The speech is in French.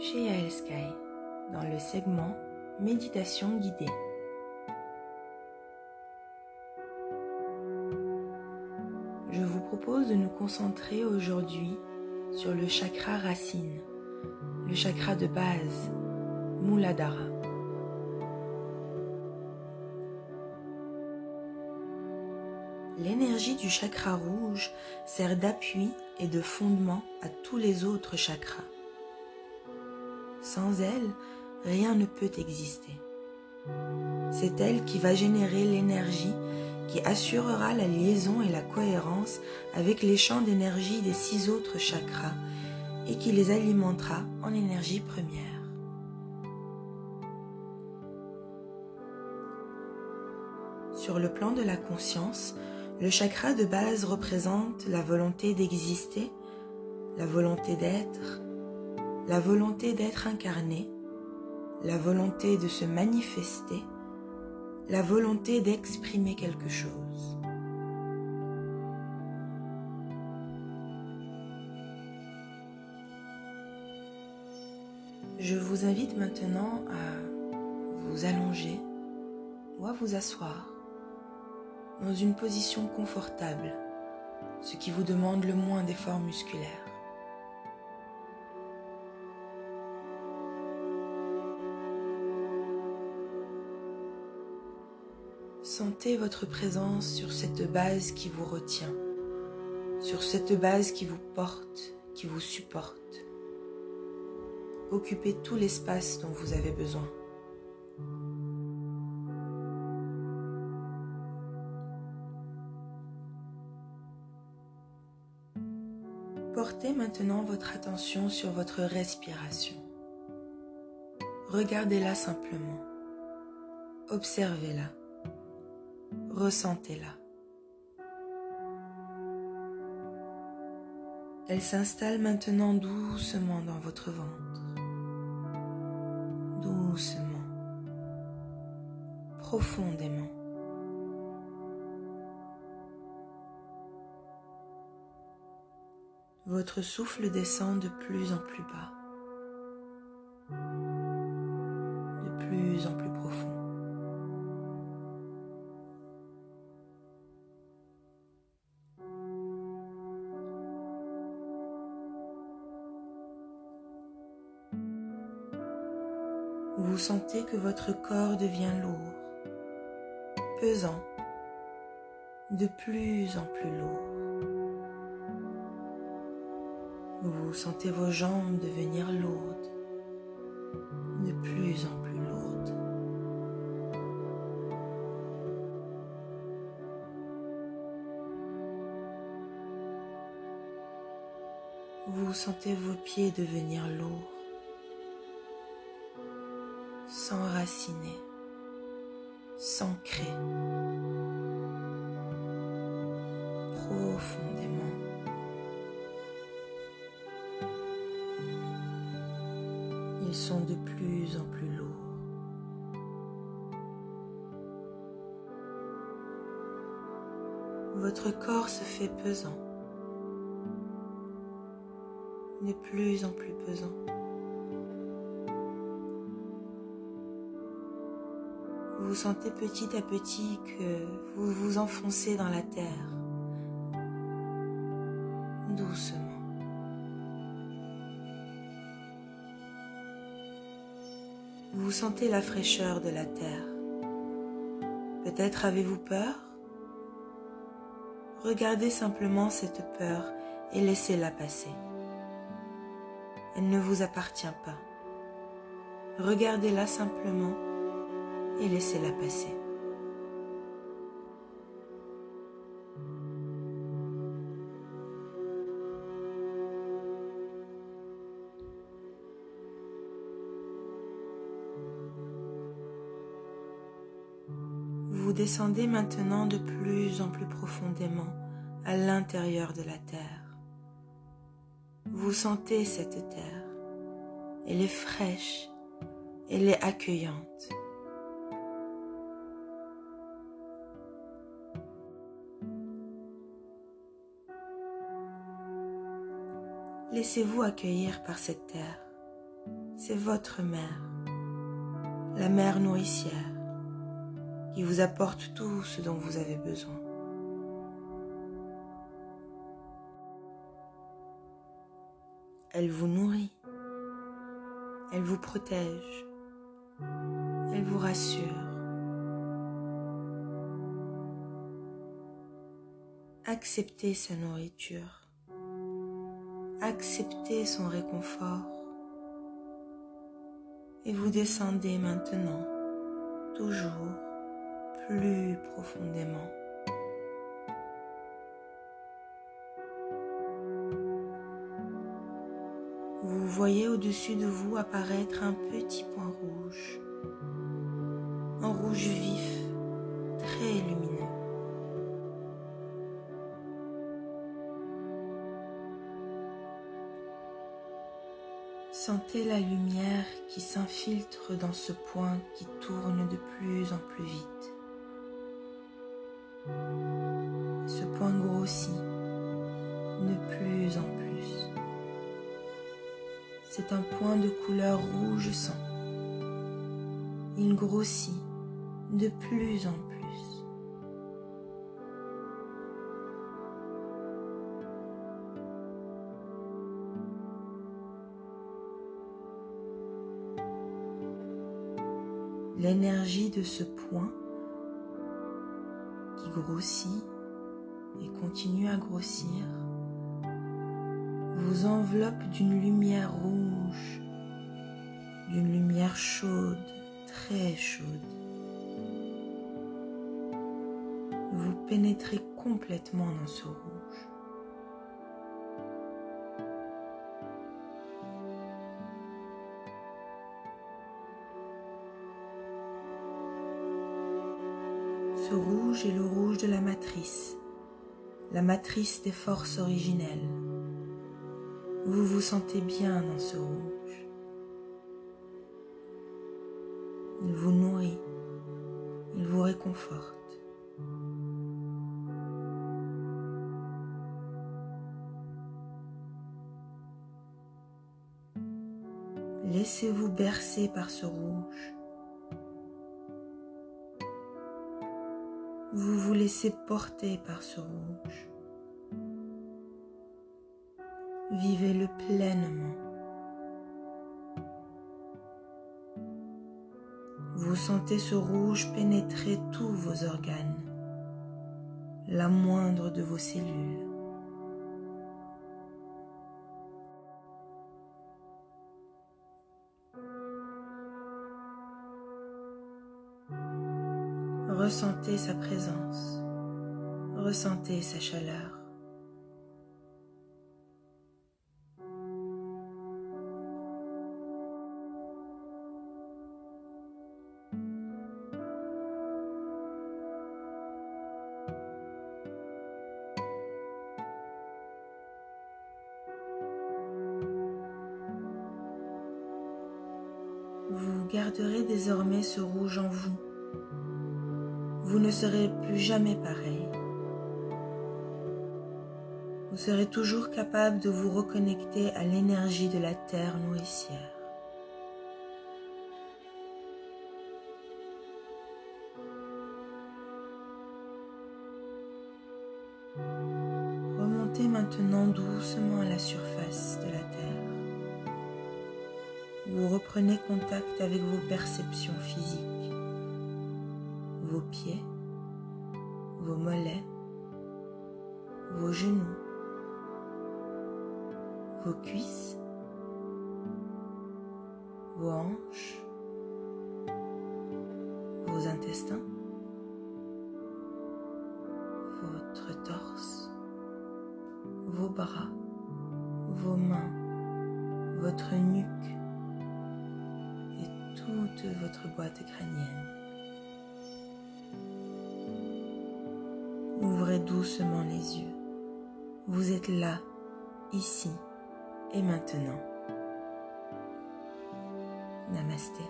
chez Yael Sky dans le segment Méditation guidée. Je vous propose de nous concentrer aujourd'hui sur le chakra racine, le chakra de base, Muladhara. L'énergie du chakra rouge sert d'appui et de fondement à tous les autres chakras. Sans elle, rien ne peut exister. C'est elle qui va générer l'énergie qui assurera la liaison et la cohérence avec les champs d'énergie des six autres chakras et qui les alimentera en énergie première. Sur le plan de la conscience, le chakra de base représente la volonté d'exister, la volonté d'être, la volonté d'être incarné, la volonté de se manifester, la volonté d'exprimer quelque chose. Je vous invite maintenant à vous allonger ou à vous asseoir dans une position confortable, ce qui vous demande le moins d'efforts musculaires. Sentez votre présence sur cette base qui vous retient, sur cette base qui vous porte, qui vous supporte. Occupez tout l'espace dont vous avez besoin. Portez maintenant votre attention sur votre respiration. Regardez-la simplement. Observez-la. Ressentez-la. Elle s'installe maintenant doucement dans votre ventre. Doucement. Profondément. Votre souffle descend de plus en plus bas. De plus en plus profond. Vous sentez que votre corps devient lourd, pesant, de plus en plus lourd. Vous sentez vos jambes devenir lourdes, de plus en plus lourdes. Vous sentez vos pieds devenir lourds s'ancrer profondément. Ils sont de plus en plus lourds. Votre corps se fait pesant, de plus en plus pesant. Vous sentez petit à petit que vous vous enfoncez dans la terre, doucement. Vous sentez la fraîcheur de la terre. Peut-être avez-vous peur? Regardez simplement cette peur et laissez-la passer. Elle ne vous appartient pas. Regardez-la simplement et laissez-la passer. Vous descendez maintenant de plus en plus profondément à l'intérieur de la terre. Vous sentez cette terre. Elle est fraîche, elle est accueillante. Laissez-vous accueillir par cette terre. c'est votre mère, la mère nourricière, qui vous apporte tout ce dont vous avez besoin. Elle vous nourrit, elle vous protège, elle vous rassure. Acceptez sa nourriture, acceptez son réconfort et vous descendez maintenant toujours plus profondément. Vous voyez au-dessus de vous apparaître un petit point rouge, un rouge vif, très lumineux. Sentez la lumière qui s'infiltre dans ce point qui tourne de plus en plus vite. Ce point grossit de plus en plus. C'est un point de couleur rouge sang. Il grossit de plus en plus. L'énergie de ce point qui grossit et continue à grossir vous enveloppe d'une lumière rouge, d'une lumière chaude, très chaude. Vous pénétrez complètement dans ce rouge. Ce rouge est le rouge de la matrice, la matrice des forces originelles. Vous vous sentez bien dans ce rouge. Il vous nourrit, il vous réconforte. Laissez-vous bercer par ce rouge. Vous vous laissez porter par ce rouge. Vivez-le pleinement. Vous sentez ce rouge pénétrer tous vos organes, la moindre de vos cellules. Ressentez sa présence, ressentez sa chaleur. Vous garderez désormais ce rouge en vous vous ne serez plus jamais pareil. Vous serez toujours capable de vous reconnecter à l'énergie de la terre nourricière. Remontez maintenant doucement à la surface de la terre. Vous reprenez contact avec vos perceptions physiques vos pieds, vos mollets, vos genoux, vos cuisses, vos hanches, vos intestins, votre torse, vos bras, vos mains, votre nuque et toute votre boîte crânienne. Ouvrez doucement les yeux. Vous êtes là, ici et maintenant. Namasté.